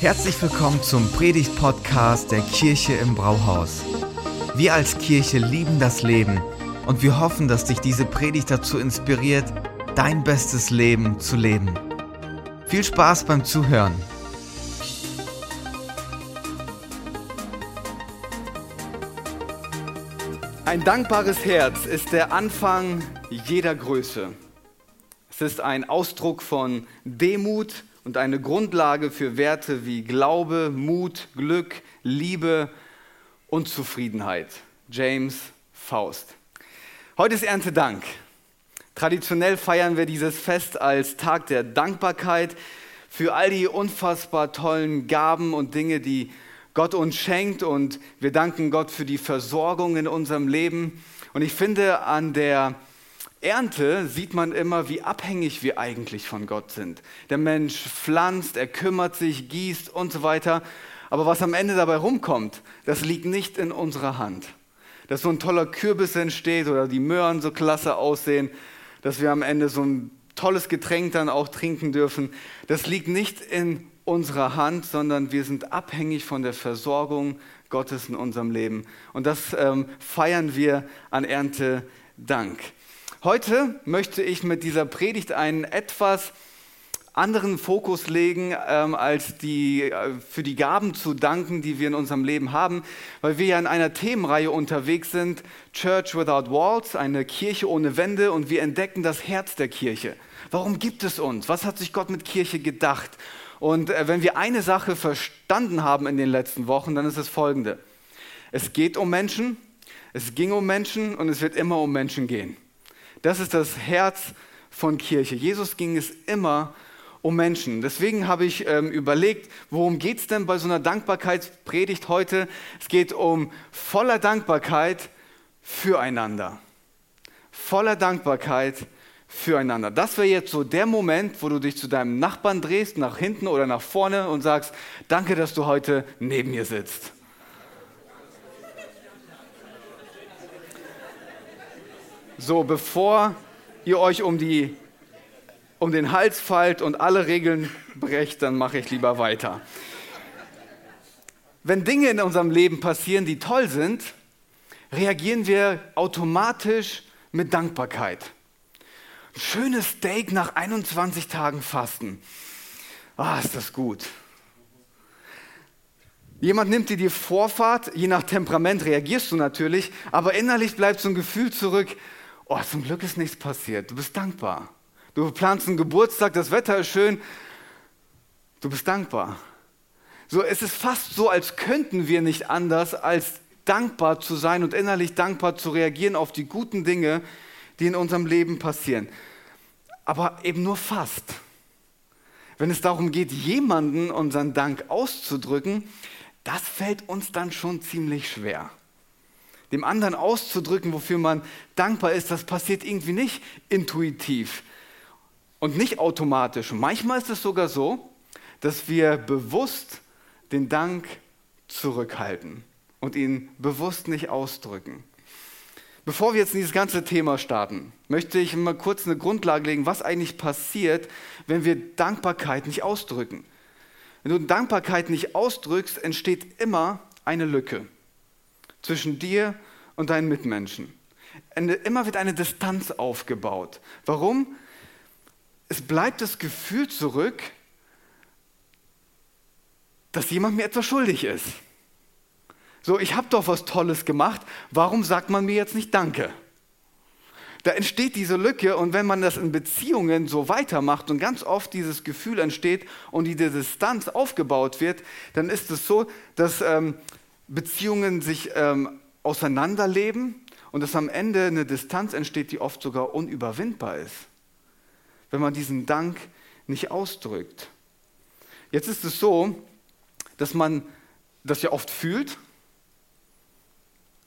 Herzlich willkommen zum Predigt-Podcast der Kirche im Brauhaus. Wir als Kirche lieben das Leben und wir hoffen, dass dich diese Predigt dazu inspiriert, dein bestes Leben zu leben. Viel Spaß beim Zuhören. Ein dankbares Herz ist der Anfang jeder Größe. Es ist ein Ausdruck von Demut und eine Grundlage für Werte wie Glaube, Mut, Glück, Liebe und Zufriedenheit. James Faust. Heute ist Erntedank. Traditionell feiern wir dieses Fest als Tag der Dankbarkeit für all die unfassbar tollen Gaben und Dinge, die Gott uns schenkt und wir danken Gott für die Versorgung in unserem Leben. Und ich finde, an der Ernte sieht man immer, wie abhängig wir eigentlich von Gott sind. Der Mensch pflanzt, er kümmert sich, gießt und so weiter. Aber was am Ende dabei rumkommt, das liegt nicht in unserer Hand. Dass so ein toller Kürbis entsteht oder die Möhren so klasse aussehen, dass wir am Ende so ein tolles Getränk dann auch trinken dürfen, das liegt nicht in unserer Hand, sondern wir sind abhängig von der Versorgung Gottes in unserem Leben. Und das ähm, feiern wir an Erntedank. Heute möchte ich mit dieser Predigt einen etwas anderen Fokus legen, ähm, als die, äh, für die Gaben zu danken, die wir in unserem Leben haben, weil wir ja in einer Themenreihe unterwegs sind, Church Without Walls, eine Kirche ohne Wände, und wir entdecken das Herz der Kirche. Warum gibt es uns? Was hat sich Gott mit Kirche gedacht? Und äh, wenn wir eine Sache verstanden haben in den letzten Wochen, dann ist es folgende. Es geht um Menschen, es ging um Menschen und es wird immer um Menschen gehen. Das ist das Herz von Kirche. Jesus ging es immer um Menschen. Deswegen habe ich ähm, überlegt, worum geht es denn bei so einer Dankbarkeitspredigt heute? Es geht um voller Dankbarkeit füreinander. Voller Dankbarkeit füreinander. Das wäre jetzt so der Moment, wo du dich zu deinem Nachbarn drehst, nach hinten oder nach vorne und sagst, danke, dass du heute neben mir sitzt. So, bevor ihr euch um, die, um den Hals fallt und alle Regeln brecht, dann mache ich lieber weiter. Wenn Dinge in unserem Leben passieren, die toll sind, reagieren wir automatisch mit Dankbarkeit. Ein schönes Steak nach 21 Tagen Fasten. Ah, ist das gut. Jemand nimmt dir die Vorfahrt, je nach Temperament reagierst du natürlich, aber innerlich bleibt so ein Gefühl zurück, oh, zum Glück ist nichts passiert. Du bist dankbar. Du planst einen Geburtstag, das Wetter ist schön. Du bist dankbar. So, es ist fast so, als könnten wir nicht anders, als dankbar zu sein und innerlich dankbar zu reagieren auf die guten Dinge, die in unserem Leben passieren. Aber eben nur fast. Wenn es darum geht, jemanden unseren Dank auszudrücken, das fällt uns dann schon ziemlich schwer dem anderen auszudrücken, wofür man dankbar ist, das passiert irgendwie nicht intuitiv und nicht automatisch. Manchmal ist es sogar so, dass wir bewusst den Dank zurückhalten und ihn bewusst nicht ausdrücken. Bevor wir jetzt in dieses ganze Thema starten, möchte ich mal kurz eine Grundlage legen, was eigentlich passiert, wenn wir Dankbarkeit nicht ausdrücken. Wenn du Dankbarkeit nicht ausdrückst, entsteht immer eine Lücke zwischen dir und deinen Mitmenschen. Immer wird eine Distanz aufgebaut. Warum? Es bleibt das Gefühl zurück, dass jemand mir etwas schuldig ist. So, ich habe doch was Tolles gemacht, warum sagt man mir jetzt nicht Danke? Da entsteht diese Lücke und wenn man das in Beziehungen so weitermacht und ganz oft dieses Gefühl entsteht und die Distanz aufgebaut wird, dann ist es so, dass ähm, Beziehungen sich ähm, auseinanderleben und dass am Ende eine Distanz entsteht, die oft sogar unüberwindbar ist, wenn man diesen Dank nicht ausdrückt. Jetzt ist es so, dass man das ja oft fühlt,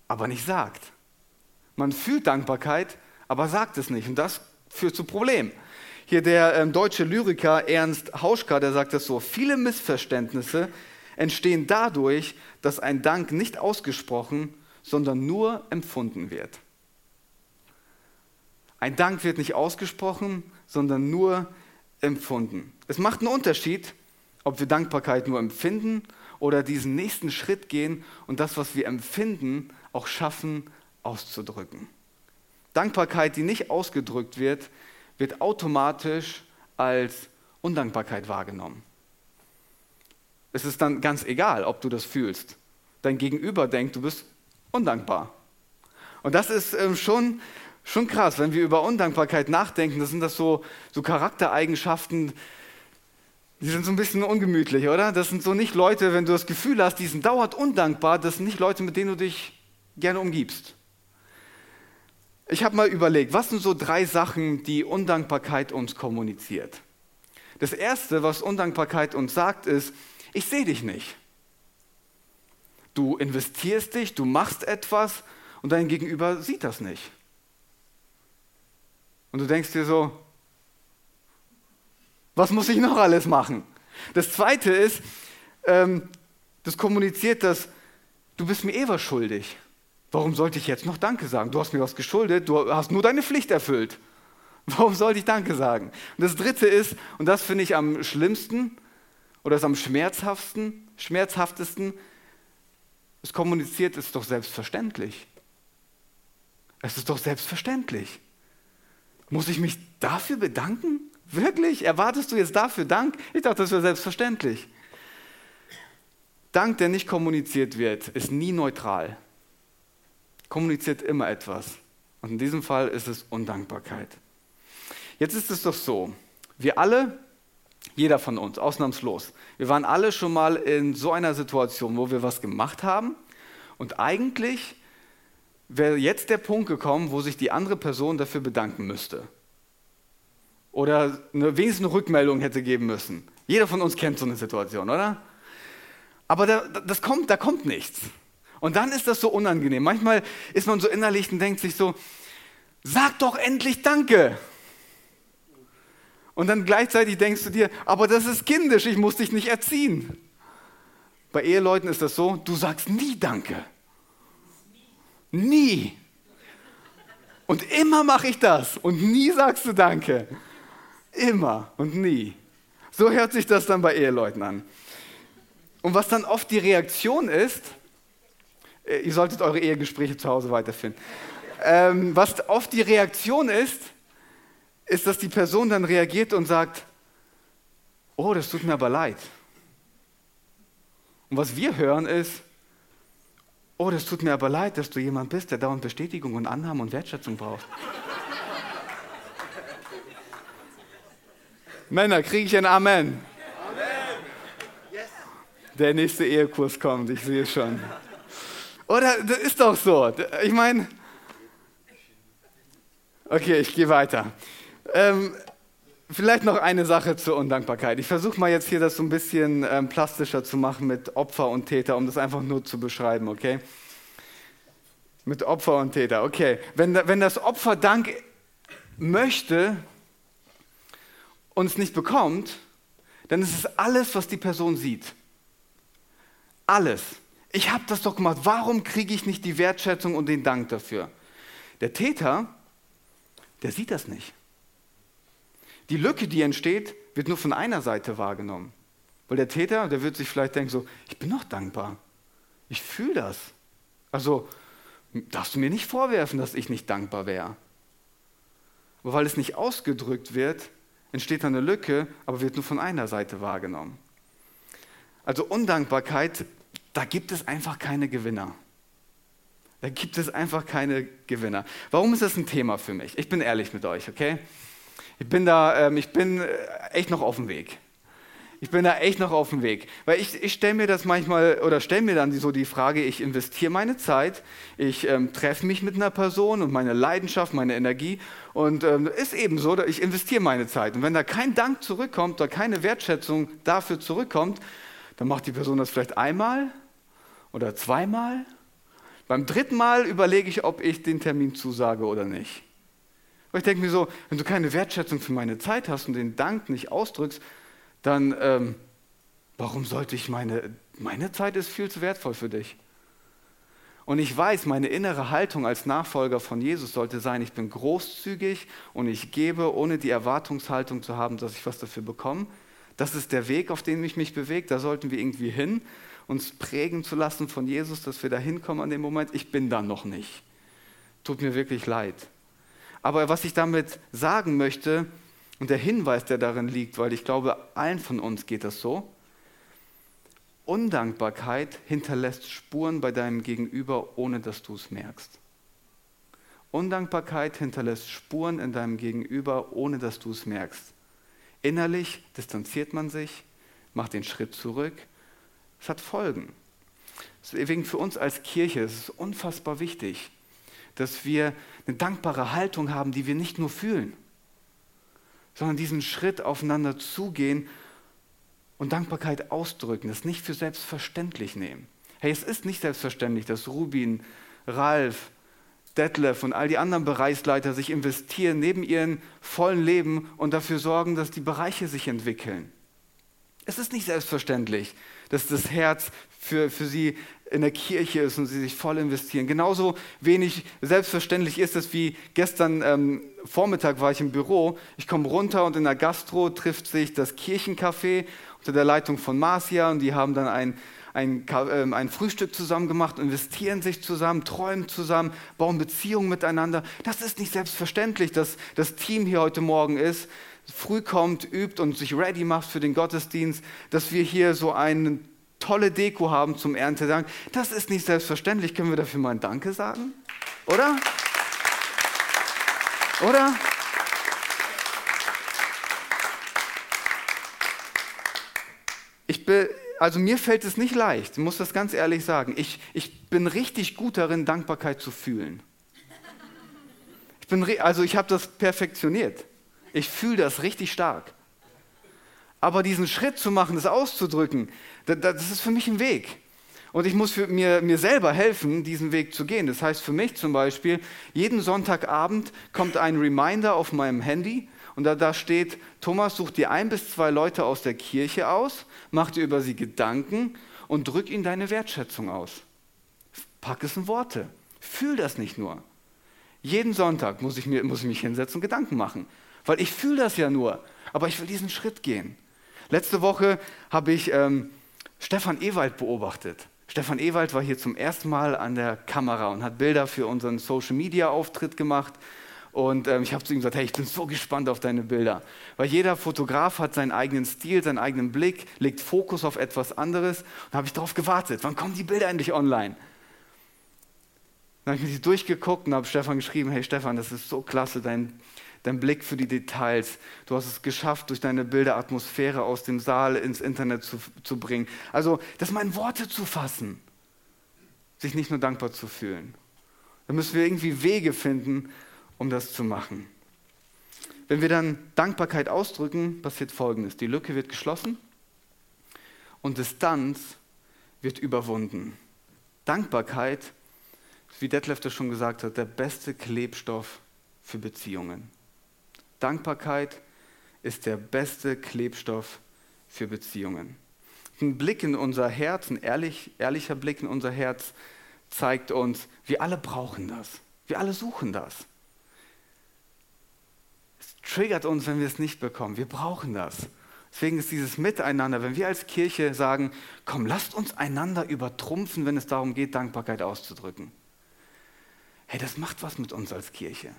aber nicht sagt. Man fühlt Dankbarkeit, aber sagt es nicht. Und das führt zu Problemen. Hier der ähm, deutsche Lyriker Ernst Hauschka, der sagt es so, viele Missverständnisse entstehen dadurch, dass ein Dank nicht ausgesprochen, sondern nur empfunden wird. Ein Dank wird nicht ausgesprochen, sondern nur empfunden. Es macht einen Unterschied, ob wir Dankbarkeit nur empfinden oder diesen nächsten Schritt gehen und das, was wir empfinden, auch schaffen auszudrücken. Dankbarkeit, die nicht ausgedrückt wird, wird automatisch als Undankbarkeit wahrgenommen. Es ist dann ganz egal, ob du das fühlst. Dein Gegenüber denkt, du bist undankbar. Und das ist ähm, schon, schon krass, wenn wir über Undankbarkeit nachdenken, das sind das so, so Charaktereigenschaften, die sind so ein bisschen ungemütlich, oder? Das sind so nicht Leute, wenn du das Gefühl hast, die sind dauernd undankbar, das sind nicht Leute, mit denen du dich gerne umgibst. Ich habe mal überlegt, was sind so drei Sachen, die Undankbarkeit uns kommuniziert? Das Erste, was Undankbarkeit uns sagt, ist, ich sehe dich nicht. Du investierst dich, du machst etwas und dein Gegenüber sieht das nicht. Und du denkst dir so, was muss ich noch alles machen? Das Zweite ist, ähm, das kommuniziert, dass du bist mir eh was schuldig. Warum sollte ich jetzt noch Danke sagen? Du hast mir was geschuldet, du hast nur deine Pflicht erfüllt. Warum sollte ich Danke sagen? Und das Dritte ist, und das finde ich am schlimmsten oder ist am schmerzhaftesten, schmerzhaftesten, es kommuniziert, ist doch selbstverständlich. Es ist doch selbstverständlich. Muss ich mich dafür bedanken? Wirklich? Erwartest du jetzt dafür Dank? Ich dachte, das wäre selbstverständlich. Dank, der nicht kommuniziert wird, ist nie neutral. Kommuniziert immer etwas. Und in diesem Fall ist es Undankbarkeit. Jetzt ist es doch so, wir alle, jeder von uns, ausnahmslos, wir waren alle schon mal in so einer Situation, wo wir was gemacht haben und eigentlich wäre jetzt der Punkt gekommen, wo sich die andere Person dafür bedanken müsste. Oder eine, wenigstens eine Rückmeldung hätte geben müssen. Jeder von uns kennt so eine Situation, oder? Aber da, das kommt, da kommt nichts. Und dann ist das so unangenehm. Manchmal ist man so innerlich und denkt sich so, sag doch endlich Danke. Und dann gleichzeitig denkst du dir, aber das ist kindisch, ich muss dich nicht erziehen. Bei Eheleuten ist das so, du sagst nie Danke. Nie. Und immer mache ich das und nie sagst du Danke. Immer und nie. So hört sich das dann bei Eheleuten an. Und was dann oft die Reaktion ist, äh, ihr solltet eure Ehegespräche zu Hause weiterfinden. Ähm, was oft die Reaktion ist, ist, dass die Person dann reagiert und sagt, oh, das tut mir aber leid. Und was wir hören ist, Oh, das tut mir aber leid, dass du jemand bist, der dauernd Bestätigung und Annahme und Wertschätzung braucht. Männer, kriege ich ein Amen? Amen. Yes. Der nächste Ehekurs kommt, ich sehe schon. Oder das ist doch so. Ich meine, okay, ich gehe weiter. Ähm, Vielleicht noch eine Sache zur Undankbarkeit. Ich versuche mal jetzt hier das so ein bisschen ähm, plastischer zu machen mit Opfer und Täter, um das einfach nur zu beschreiben, okay? Mit Opfer und Täter, okay. Wenn, wenn das Opfer Dank möchte und es nicht bekommt, dann ist es alles, was die Person sieht. Alles. Ich habe das doch gemacht. Warum kriege ich nicht die Wertschätzung und den Dank dafür? Der Täter, der sieht das nicht. Die Lücke, die entsteht, wird nur von einer Seite wahrgenommen. Weil der Täter, der wird sich vielleicht denken so, ich bin noch dankbar. Ich fühle das. Also darfst du mir nicht vorwerfen, dass ich nicht dankbar wäre. Aber weil es nicht ausgedrückt wird, entsteht eine Lücke, aber wird nur von einer Seite wahrgenommen. Also Undankbarkeit, da gibt es einfach keine Gewinner. Da gibt es einfach keine Gewinner. Warum ist das ein Thema für mich? Ich bin ehrlich mit euch, okay? Ich bin da, ähm, ich bin äh, echt noch auf dem Weg. Ich bin da echt noch auf dem Weg. Weil ich, ich stelle mir das manchmal oder stelle mir dann so die Frage, ich investiere meine Zeit, ich ähm, treffe mich mit einer Person und meine Leidenschaft, meine Energie und ähm, ist eben so, ich investiere meine Zeit. Und wenn da kein Dank zurückkommt oder keine Wertschätzung dafür zurückkommt, dann macht die Person das vielleicht einmal oder zweimal. Beim dritten Mal überlege ich, ob ich den Termin zusage oder nicht. Weil ich denke mir so, wenn du keine Wertschätzung für meine Zeit hast und den Dank nicht ausdrückst, dann ähm, warum sollte ich meine, meine Zeit ist viel zu wertvoll für dich. Und ich weiß, meine innere Haltung als Nachfolger von Jesus sollte sein, ich bin großzügig und ich gebe, ohne die Erwartungshaltung zu haben, dass ich was dafür bekomme. Das ist der Weg, auf den ich mich bewege. Da sollten wir irgendwie hin, uns prägen zu lassen von Jesus, dass wir da hinkommen an dem Moment. Ich bin da noch nicht. Tut mir wirklich leid. Aber was ich damit sagen möchte, und der Hinweis, der darin liegt, weil ich glaube, allen von uns geht das so, Undankbarkeit hinterlässt Spuren bei deinem Gegenüber, ohne dass du es merkst. Undankbarkeit hinterlässt Spuren in deinem Gegenüber, ohne dass du es merkst. Innerlich distanziert man sich, macht den Schritt zurück. Es hat Folgen. Deswegen für uns als Kirche ist es unfassbar wichtig, dass wir eine dankbare Haltung haben, die wir nicht nur fühlen, sondern diesen Schritt aufeinander zugehen und Dankbarkeit ausdrücken, das nicht für selbstverständlich nehmen. Hey, es ist nicht selbstverständlich, dass Rubin, Ralf, Detlef und all die anderen Bereichsleiter sich investieren neben ihrem vollen Leben und dafür sorgen, dass die Bereiche sich entwickeln. Es ist nicht selbstverständlich, dass das Herz für, für sie in der Kirche ist und sie sich voll investieren. Genauso wenig selbstverständlich ist es wie gestern ähm, Vormittag war ich im Büro. Ich komme runter und in der Gastro trifft sich das Kirchencafé unter der Leitung von Marcia und die haben dann ein, ein, äh, ein Frühstück zusammen gemacht, investieren sich zusammen, träumen zusammen, bauen Beziehungen miteinander. Das ist nicht selbstverständlich, dass das Team hier heute Morgen ist, früh kommt, übt und sich ready macht für den Gottesdienst, dass wir hier so eine tolle Deko haben zum Erntedank. Das ist nicht selbstverständlich. Können wir dafür mal ein Danke sagen? Oder? Oder? Ich bin, also mir fällt es nicht leicht, ich muss das ganz ehrlich sagen. Ich, ich bin richtig gut darin, Dankbarkeit zu fühlen. Ich bin, also ich habe das perfektioniert. Ich fühle das richtig stark. Aber diesen Schritt zu machen, das auszudrücken, das, das ist für mich ein Weg. Und ich muss mir, mir selber helfen, diesen Weg zu gehen. Das heißt für mich zum Beispiel, jeden Sonntagabend kommt ein Reminder auf meinem Handy und da, da steht, Thomas, such dir ein bis zwei Leute aus der Kirche aus, mach dir über sie Gedanken und drück ihnen deine Wertschätzung aus. Pack es in Worte. Fühl das nicht nur. Jeden Sonntag muss ich, mir, muss ich mich hinsetzen und Gedanken machen. Weil ich fühle das ja nur, aber ich will diesen Schritt gehen. Letzte Woche habe ich ähm, Stefan Ewald beobachtet. Stefan Ewald war hier zum ersten Mal an der Kamera und hat Bilder für unseren Social-Media-Auftritt gemacht. Und ähm, ich habe zu ihm gesagt, hey, ich bin so gespannt auf deine Bilder. Weil jeder Fotograf hat seinen eigenen Stil, seinen eigenen Blick, legt Fokus auf etwas anderes. Und da habe ich darauf gewartet, wann kommen die Bilder endlich online? Dann habe ich mir die durchgeguckt und habe Stefan geschrieben, hey Stefan, das ist so klasse, dein, dein Blick für die Details. Du hast es geschafft, durch deine Bilder Atmosphäre aus dem Saal ins Internet zu, zu bringen. Also, das mal in Worte zu fassen, sich nicht nur dankbar zu fühlen. Da müssen wir irgendwie Wege finden, um das zu machen. Wenn wir dann Dankbarkeit ausdrücken, passiert Folgendes. Die Lücke wird geschlossen und Distanz wird überwunden. Dankbarkeit, wie Detlef das schon gesagt hat, der beste Klebstoff für Beziehungen. Dankbarkeit ist der beste Klebstoff für Beziehungen. Ein Blick in unser Herz, ein ehrlich, ehrlicher Blick in unser Herz zeigt uns, wir alle brauchen das. Wir alle suchen das triggert uns, wenn wir es nicht bekommen. Wir brauchen das. Deswegen ist dieses Miteinander, wenn wir als Kirche sagen, komm, lasst uns einander übertrumpfen, wenn es darum geht, Dankbarkeit auszudrücken. Hey, das macht was mit uns als Kirche.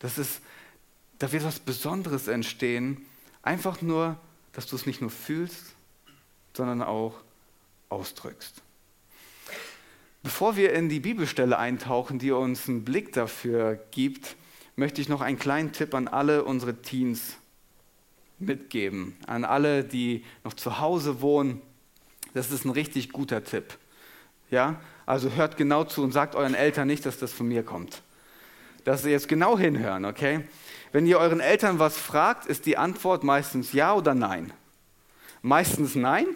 Das ist, da wird was Besonderes entstehen, einfach nur, dass du es nicht nur fühlst, sondern auch ausdrückst. Bevor wir in die Bibelstelle eintauchen, die uns einen Blick dafür gibt, möchte ich noch einen kleinen Tipp an alle unsere Teens mitgeben, an alle, die noch zu Hause wohnen. Das ist ein richtig guter Tipp. Ja, also hört genau zu und sagt euren Eltern nicht, dass das von mir kommt. Dass sie jetzt genau hinhören, okay? Wenn ihr euren Eltern was fragt, ist die Antwort meistens ja oder nein. Meistens nein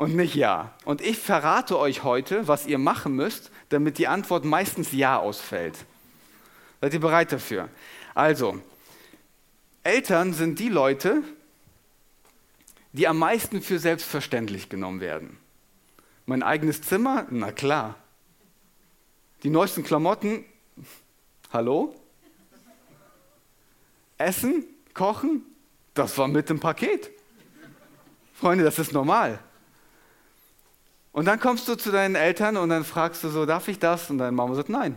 und nicht ja. Und ich verrate euch heute, was ihr machen müsst, damit die Antwort meistens ja ausfällt. Seid ihr bereit dafür? Also, Eltern sind die Leute, die am meisten für selbstverständlich genommen werden. Mein eigenes Zimmer? Na klar. Die neuesten Klamotten? Hallo? Essen? Kochen? Das war mit dem Paket. Freunde, das ist normal. Und dann kommst du zu deinen Eltern und dann fragst du so, darf ich das? Und deine Mama sagt, nein.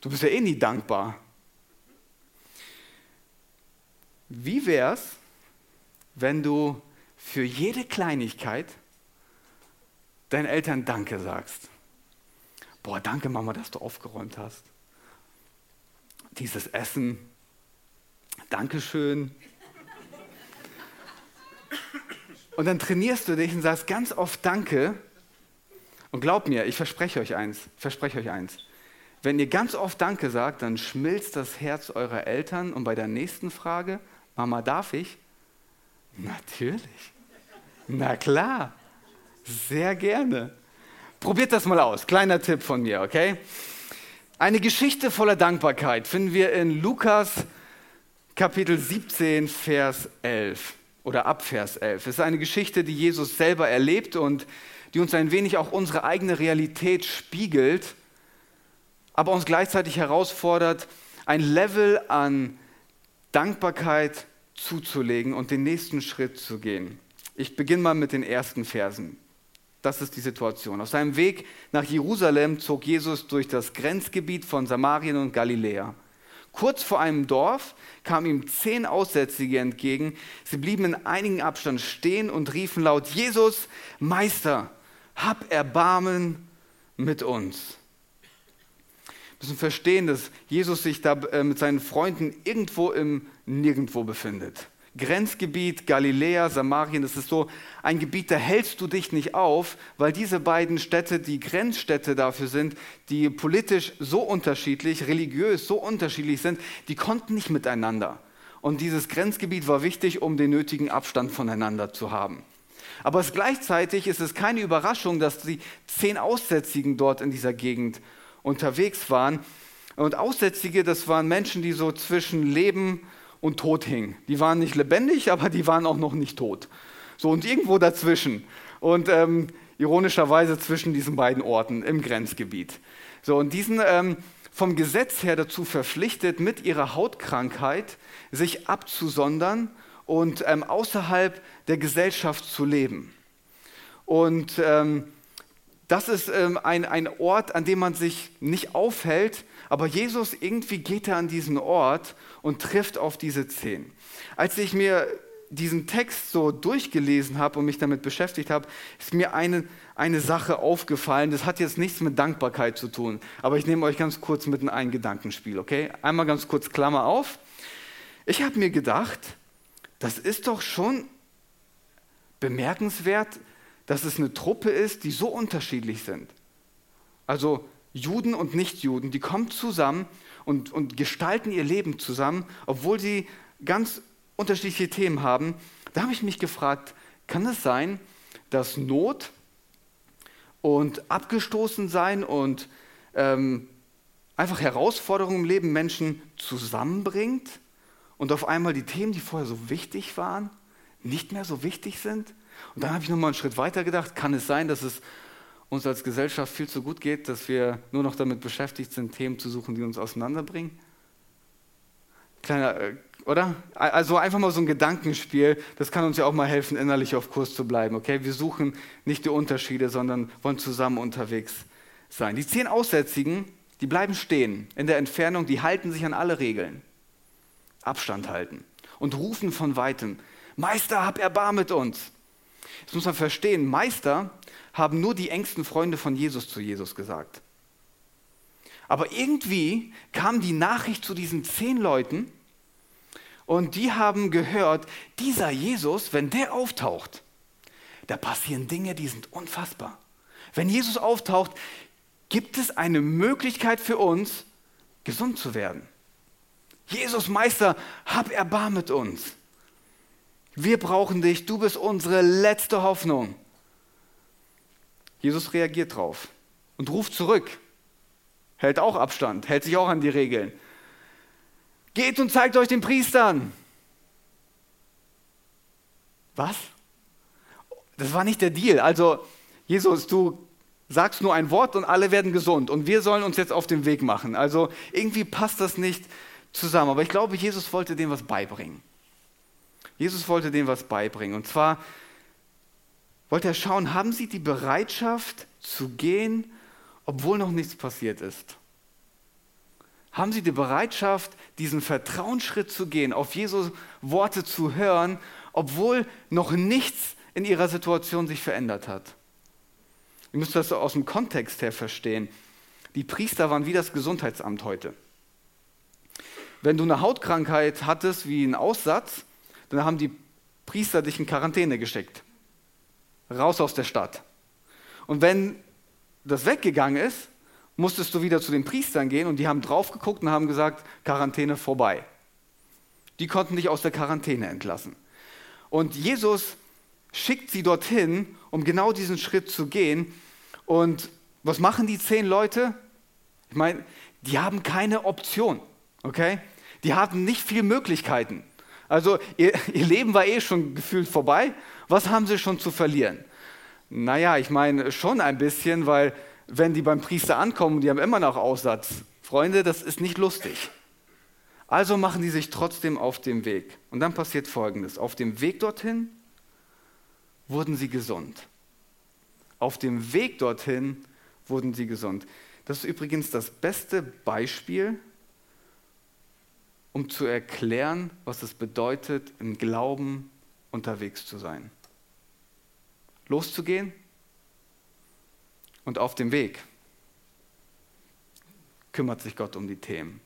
Du bist ja eh nie dankbar. Wie wär's, wenn du für jede Kleinigkeit deinen Eltern Danke sagst? Boah, danke Mama, dass du aufgeräumt hast. Dieses Essen, Dankeschön. Und dann trainierst du dich und sagst ganz oft Danke. Und glaub mir, ich verspreche euch eins, verspreche euch eins. Wenn ihr ganz oft Danke sagt, dann schmilzt das Herz eurer Eltern und bei der nächsten Frage, Mama, darf ich? Natürlich. Na klar. Sehr gerne. Probiert das mal aus. Kleiner Tipp von mir, okay? Eine Geschichte voller Dankbarkeit finden wir in Lukas Kapitel 17, Vers 11 oder ab Vers 11. Es ist eine Geschichte, die Jesus selber erlebt und die uns ein wenig auch unsere eigene Realität spiegelt, aber uns gleichzeitig herausfordert, ein Level an Dankbarkeit zuzulegen und den nächsten Schritt zu gehen. Ich beginne mal mit den ersten Versen. Das ist die Situation. Auf seinem Weg nach Jerusalem zog Jesus durch das Grenzgebiet von Samarien und Galiläa. Kurz vor einem Dorf kamen ihm zehn Aussätzige entgegen. Sie blieben in einigem Abstand stehen und riefen laut, Jesus, Meister, hab Erbarmen mit uns. Wir müssen verstehen, dass Jesus sich da äh, mit seinen Freunden irgendwo im Nirgendwo befindet. Grenzgebiet Galiläa, Samarien, das ist so ein Gebiet, da hältst du dich nicht auf, weil diese beiden Städte die Grenzstädte dafür sind, die politisch so unterschiedlich, religiös so unterschiedlich sind, die konnten nicht miteinander. Und dieses Grenzgebiet war wichtig, um den nötigen Abstand voneinander zu haben. Aber es gleichzeitig ist es keine Überraschung, dass die zehn Aussätzigen dort in dieser Gegend unterwegs waren. Und Aussätzige, das waren Menschen, die so zwischen Leben und Tod hingen. Die waren nicht lebendig, aber die waren auch noch nicht tot. So und irgendwo dazwischen. Und ähm, ironischerweise zwischen diesen beiden Orten im Grenzgebiet. So und diesen ähm, vom Gesetz her dazu verpflichtet, mit ihrer Hautkrankheit sich abzusondern und ähm, außerhalb der Gesellschaft zu leben. Und ähm, das ist ähm, ein, ein Ort, an dem man sich nicht aufhält, aber Jesus irgendwie geht er an diesen Ort und trifft auf diese zehn. Als ich mir diesen Text so durchgelesen habe und mich damit beschäftigt habe, ist mir eine, eine Sache aufgefallen. Das hat jetzt nichts mit Dankbarkeit zu tun, aber ich nehme euch ganz kurz mit in ein Gedankenspiel, okay? Einmal ganz kurz Klammer auf. Ich habe mir gedacht, das ist doch schon bemerkenswert, dass es eine Truppe ist, die so unterschiedlich sind. Also Juden und Nichtjuden, die kommen zusammen und, und gestalten ihr Leben zusammen, obwohl sie ganz unterschiedliche Themen haben. Da habe ich mich gefragt, kann es sein, dass Not und abgestoßen sein und ähm, einfach Herausforderungen im Leben Menschen zusammenbringt und auf einmal die Themen, die vorher so wichtig waren, nicht mehr so wichtig sind? Und dann habe ich nochmal einen Schritt weiter gedacht, kann es sein, dass es uns als Gesellschaft viel zu gut geht, dass wir nur noch damit beschäftigt sind, Themen zu suchen, die uns auseinanderbringen? Kleiner, äh, oder? Also einfach mal so ein Gedankenspiel, das kann uns ja auch mal helfen, innerlich auf Kurs zu bleiben. Okay, wir suchen nicht die Unterschiede, sondern wollen zusammen unterwegs sein. Die zehn Aussätzigen, die bleiben stehen in der Entfernung, die halten sich an alle Regeln. Abstand halten und rufen von weitem: Meister, hab Erbarm mit uns. Das muss man verstehen. Meister haben nur die engsten Freunde von Jesus zu Jesus gesagt. Aber irgendwie kam die Nachricht zu diesen zehn Leuten und die haben gehört, dieser Jesus, wenn der auftaucht, da passieren Dinge, die sind unfassbar. Wenn Jesus auftaucht, gibt es eine Möglichkeit für uns, gesund zu werden. Jesus Meister, hab Erbarm mit uns. Wir brauchen dich, du bist unsere letzte Hoffnung. Jesus reagiert drauf und ruft zurück, hält auch Abstand, hält sich auch an die Regeln. Geht und zeigt euch den Priestern. Was? Das war nicht der Deal. Also, Jesus, du sagst nur ein Wort und alle werden gesund und wir sollen uns jetzt auf den Weg machen. Also, irgendwie passt das nicht zusammen. Aber ich glaube, Jesus wollte denen was beibringen. Jesus wollte denen was beibringen. Und zwar wollte er schauen, haben sie die Bereitschaft zu gehen, obwohl noch nichts passiert ist? Haben sie die Bereitschaft, diesen Vertrauensschritt zu gehen, auf Jesu Worte zu hören, obwohl noch nichts in ihrer Situation sich verändert hat? Ihr müsst das aus dem Kontext her verstehen. Die Priester waren wie das Gesundheitsamt heute. Wenn du eine Hautkrankheit hattest, wie einen Aussatz, dann haben die Priester dich in Quarantäne geschickt. Raus aus der Stadt. Und wenn das weggegangen ist, musstest du wieder zu den Priestern gehen und die haben drauf geguckt und haben gesagt, Quarantäne vorbei. Die konnten dich aus der Quarantäne entlassen. Und Jesus schickt sie dorthin, um genau diesen Schritt zu gehen. Und was machen die zehn Leute? Ich meine, die haben keine Option, okay? Die hatten nicht viele Möglichkeiten. Also ihr, ihr Leben war eh schon gefühlt vorbei. Was haben sie schon zu verlieren? Naja, ich meine schon ein bisschen, weil wenn die beim Priester ankommen, die haben immer noch Aussatz. Freunde, das ist nicht lustig. Also machen die sich trotzdem auf den Weg. Und dann passiert Folgendes. Auf dem Weg dorthin wurden sie gesund. Auf dem Weg dorthin wurden sie gesund. Das ist übrigens das beste Beispiel, um zu erklären, was es bedeutet, im Glauben unterwegs zu sein. Loszugehen und auf dem Weg kümmert sich Gott um die Themen.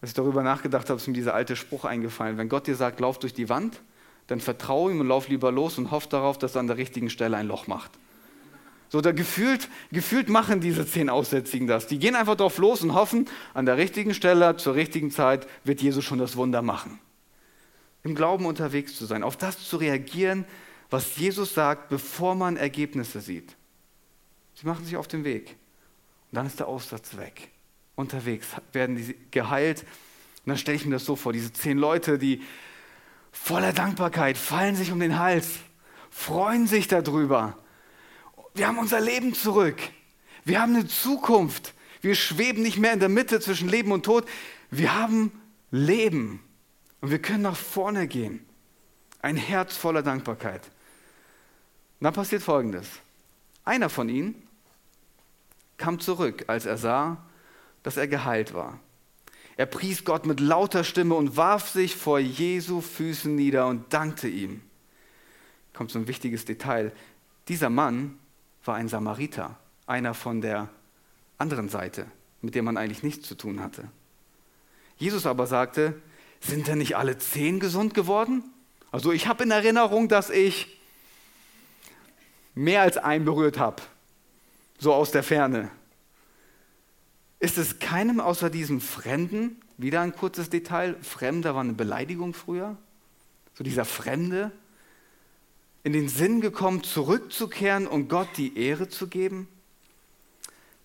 Als ich darüber nachgedacht habe, ist mir dieser alte Spruch eingefallen. Wenn Gott dir sagt, lauf durch die Wand, dann vertraue ihm und lauf lieber los und hoff darauf, dass er an der richtigen Stelle ein Loch macht. So, da gefühlt, gefühlt machen diese zehn Aussätzigen das. Die gehen einfach drauf los und hoffen, an der richtigen Stelle, zur richtigen Zeit wird Jesus schon das Wunder machen. Im Glauben unterwegs zu sein, auf das zu reagieren, was Jesus sagt, bevor man Ergebnisse sieht. Sie machen sich auf den Weg. Und dann ist der Aussatz weg. Unterwegs werden die geheilt. Und dann stelle ich mir das so vor, diese zehn Leute, die voller Dankbarkeit fallen sich um den Hals, freuen sich darüber wir haben unser Leben zurück. Wir haben eine Zukunft. Wir schweben nicht mehr in der Mitte zwischen Leben und Tod. Wir haben Leben. Und wir können nach vorne gehen. Ein Herz voller Dankbarkeit. Und dann passiert Folgendes. Einer von ihnen kam zurück, als er sah, dass er geheilt war. Er pries Gott mit lauter Stimme und warf sich vor Jesu Füßen nieder und dankte ihm. Kommt so ein wichtiges Detail. Dieser Mann war ein Samariter, einer von der anderen Seite, mit dem man eigentlich nichts zu tun hatte. Jesus aber sagte, sind denn nicht alle zehn gesund geworden? Also ich habe in Erinnerung, dass ich mehr als einen berührt habe, so aus der Ferne. Ist es keinem außer diesem Fremden, wieder ein kurzes Detail, Fremder war eine Beleidigung früher, so dieser Fremde, in den Sinn gekommen, zurückzukehren und Gott die Ehre zu geben?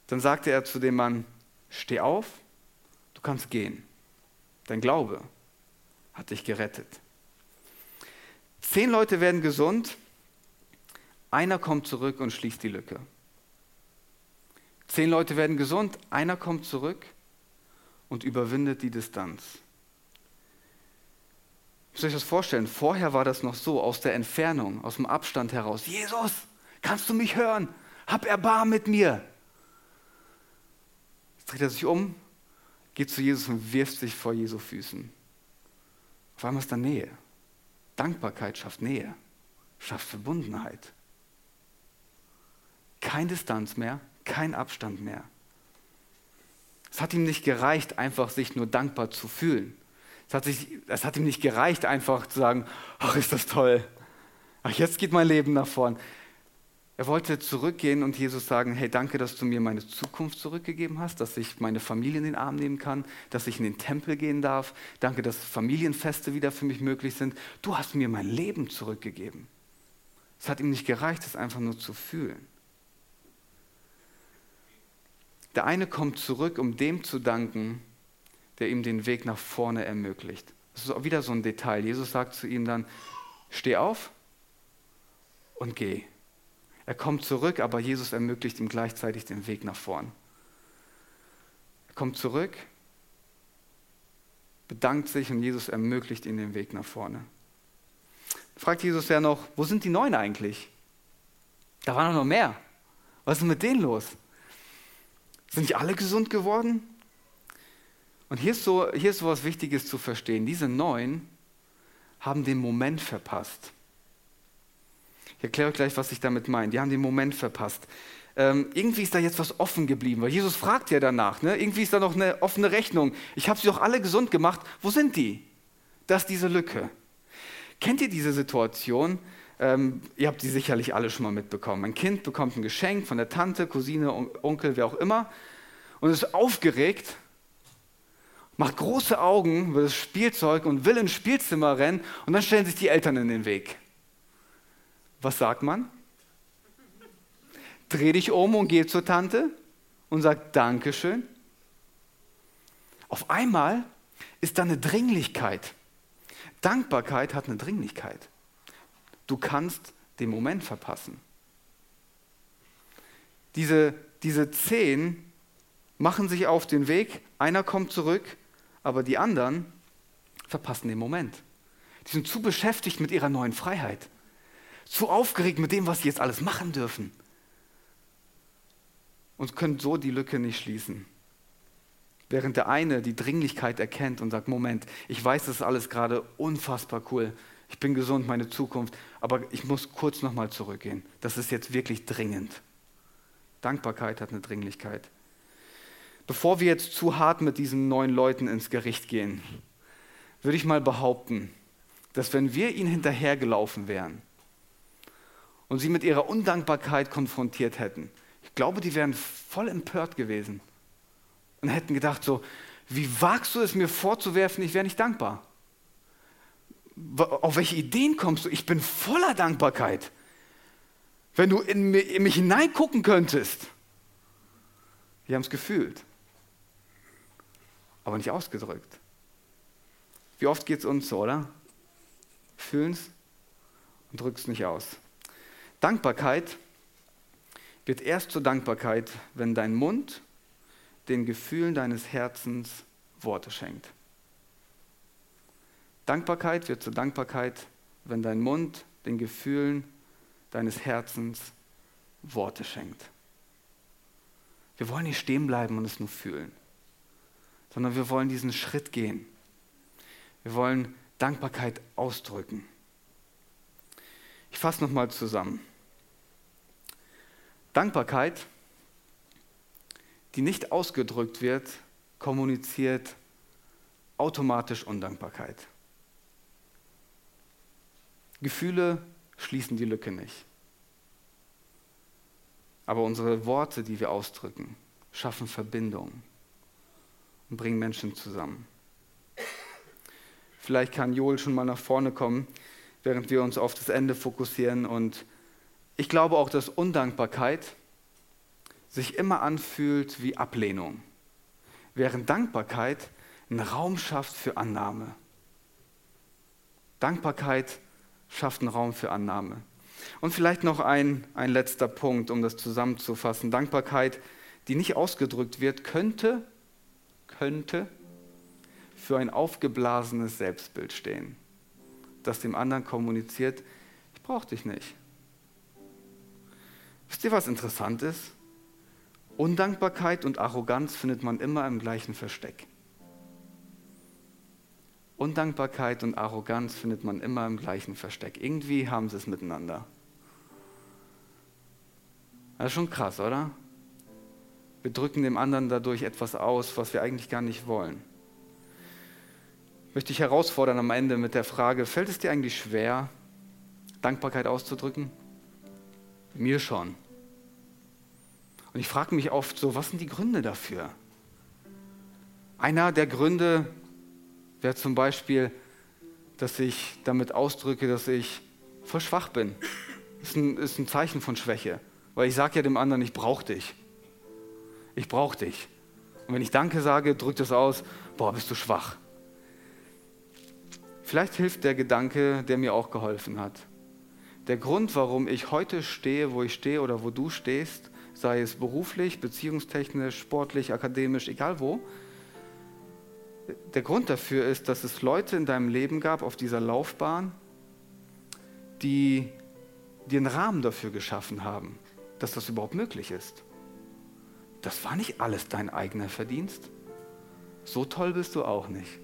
Dann sagte er zu dem Mann, steh auf, du kannst gehen. Dein Glaube hat dich gerettet. Zehn Leute werden gesund, einer kommt zurück und schließt die Lücke. Zehn Leute werden gesund, einer kommt zurück und überwindet die Distanz. Müsst ihr euch das vorstellen? Vorher war das noch so, aus der Entfernung, aus dem Abstand heraus. Jesus, kannst du mich hören? Hab Erbarm mit mir. Jetzt dreht er sich um, geht zu Jesus und wirft sich vor Jesu Füßen. Auf einmal ist da Nähe. Dankbarkeit schafft Nähe, schafft Verbundenheit. Kein Distanz mehr, kein Abstand mehr. Es hat ihm nicht gereicht, einfach sich nur dankbar zu fühlen. Es hat, sich, es hat ihm nicht gereicht, einfach zu sagen, ach, ist das toll. Ach, jetzt geht mein Leben nach vorn. Er wollte zurückgehen und Jesus sagen, hey, danke, dass du mir meine Zukunft zurückgegeben hast, dass ich meine Familie in den Arm nehmen kann, dass ich in den Tempel gehen darf. Danke, dass Familienfeste wieder für mich möglich sind. Du hast mir mein Leben zurückgegeben. Es hat ihm nicht gereicht, es einfach nur zu fühlen. Der eine kommt zurück, um dem zu danken, der ihm den Weg nach vorne ermöglicht. Das ist auch wieder so ein Detail. Jesus sagt zu ihm dann, steh auf und geh. Er kommt zurück, aber Jesus ermöglicht ihm gleichzeitig den Weg nach vorn. Er kommt zurück bedankt sich und Jesus ermöglicht ihnen den Weg nach vorne. Fragt Jesus ja noch, wo sind die Neun eigentlich? Da waren noch mehr. Was ist mit denen los? Sind nicht alle gesund geworden? Und hier ist so, hier ist so was Wichtiges zu verstehen. Diese Neun haben den Moment verpasst. Ich erkläre euch gleich, was ich damit meine. Die haben den Moment verpasst. Ähm, irgendwie ist da jetzt was offen geblieben, weil Jesus fragt ja danach. Ne? Irgendwie ist da noch eine offene Rechnung. Ich habe sie doch alle gesund gemacht. Wo sind die? Das ist diese Lücke. Kennt ihr diese Situation? Ähm, ihr habt sie sicherlich alle schon mal mitbekommen. Ein Kind bekommt ein Geschenk von der Tante, Cousine, Onkel, wer auch immer und ist aufgeregt, macht große Augen über das Spielzeug und will ins Spielzimmer rennen und dann stellen sich die Eltern in den Weg. Was sagt man? Dreh dich um und geh zur Tante und sag Dankeschön. Auf einmal ist da eine Dringlichkeit. Dankbarkeit hat eine Dringlichkeit. Du kannst den Moment verpassen. Diese, diese zehn machen sich auf den Weg, einer kommt zurück, aber die anderen verpassen den Moment. Die sind zu beschäftigt mit ihrer neuen Freiheit, zu aufgeregt mit dem, was sie jetzt alles machen dürfen und können so die Lücke nicht schließen. Während der eine die Dringlichkeit erkennt und sagt, Moment, ich weiß, das ist alles gerade unfassbar cool, ich bin gesund, meine Zukunft, aber ich muss kurz nochmal zurückgehen. Das ist jetzt wirklich dringend. Dankbarkeit hat eine Dringlichkeit. Bevor wir jetzt zu hart mit diesen neuen Leuten ins Gericht gehen, würde ich mal behaupten, dass wenn wir ihnen hinterhergelaufen wären und sie mit ihrer Undankbarkeit konfrontiert hätten, ich glaube, die wären voll empört gewesen und hätten gedacht so, wie wagst du es mir vorzuwerfen, ich wäre nicht dankbar? auf welche Ideen kommst du? Ich bin voller Dankbarkeit. Wenn du in mich hineingucken könntest. Wir haben es gefühlt, aber nicht ausgedrückt. Wie oft geht es uns so, oder? Fühlen es und drücken es nicht aus. Dankbarkeit wird erst zur Dankbarkeit, wenn dein Mund den Gefühlen deines Herzens Worte schenkt. Dankbarkeit wird zur Dankbarkeit, wenn dein Mund den Gefühlen deines Herzens Worte schenkt. Wir wollen nicht stehen bleiben und es nur fühlen, sondern wir wollen diesen Schritt gehen. Wir wollen Dankbarkeit ausdrücken. Ich fasse nochmal zusammen. Dankbarkeit, die nicht ausgedrückt wird, kommuniziert automatisch Undankbarkeit. Gefühle schließen die Lücke nicht. Aber unsere Worte, die wir ausdrücken, schaffen Verbindung und bringen Menschen zusammen. Vielleicht kann Joel schon mal nach vorne kommen, während wir uns auf das Ende fokussieren. Und ich glaube auch, dass Undankbarkeit sich immer anfühlt wie Ablehnung, während Dankbarkeit einen Raum schafft für Annahme. Dankbarkeit schafft einen Raum für Annahme. Und vielleicht noch ein, ein letzter Punkt, um das zusammenzufassen. Dankbarkeit, die nicht ausgedrückt wird, könnte, könnte für ein aufgeblasenes Selbstbild stehen, das dem anderen kommuniziert, ich brauche dich nicht. Wisst ihr, was interessant ist? Undankbarkeit und Arroganz findet man immer im gleichen Versteck. Undankbarkeit und Arroganz findet man immer im gleichen Versteck. Irgendwie haben sie es miteinander. Das ist schon krass, oder? Wir drücken dem anderen dadurch etwas aus, was wir eigentlich gar nicht wollen. Möchte ich herausfordern am Ende mit der Frage, fällt es dir eigentlich schwer, Dankbarkeit auszudrücken? Mir schon. Und ich frage mich oft so, was sind die Gründe dafür? Einer der Gründe wäre zum Beispiel, dass ich damit ausdrücke, dass ich voll schwach bin. Das ist ein, ist ein Zeichen von Schwäche, weil ich sage ja dem anderen, ich brauche dich. Ich brauche dich. Und wenn ich Danke sage, drückt es aus, boah, bist du schwach. Vielleicht hilft der Gedanke, der mir auch geholfen hat. Der Grund, warum ich heute stehe, wo ich stehe oder wo du stehst, sei es beruflich, beziehungstechnisch, sportlich, akademisch, egal wo, Der Grund dafür ist, dass es Leute in deinem Leben gab auf dieser Laufbahn, die den Rahmen dafür geschaffen haben, dass das überhaupt möglich ist. Das war nicht alles dein eigener Verdienst. So toll bist du auch nicht.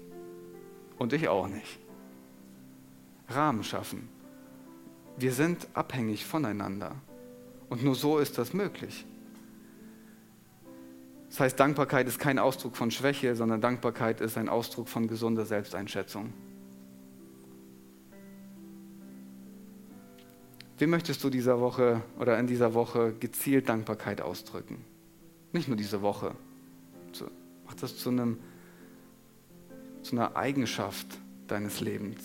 Und ich auch nicht. Rahmen schaffen. Wir sind abhängig voneinander. Und nur so ist das möglich. Das heißt, Dankbarkeit ist kein Ausdruck von Schwäche, sondern Dankbarkeit ist ein Ausdruck von gesunder Selbsteinschätzung. Wie möchtest du dieser Woche oder in dieser Woche gezielt Dankbarkeit ausdrücken? Nicht nur diese Woche. Mach das zu, einem, zu einer Eigenschaft deines Lebens.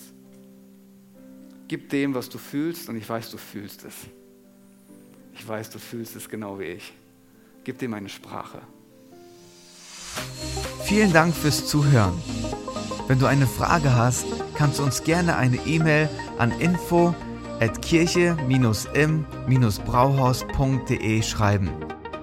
Gib dem, was du fühlst, und ich weiß, du fühlst es. Ich weiß, du fühlst es genau wie ich. Gib dem eine Sprache. Vielen Dank fürs Zuhören. Wenn du eine Frage hast, kannst du uns gerne eine E-Mail an info at kirche-im-brauhaus.de schreiben.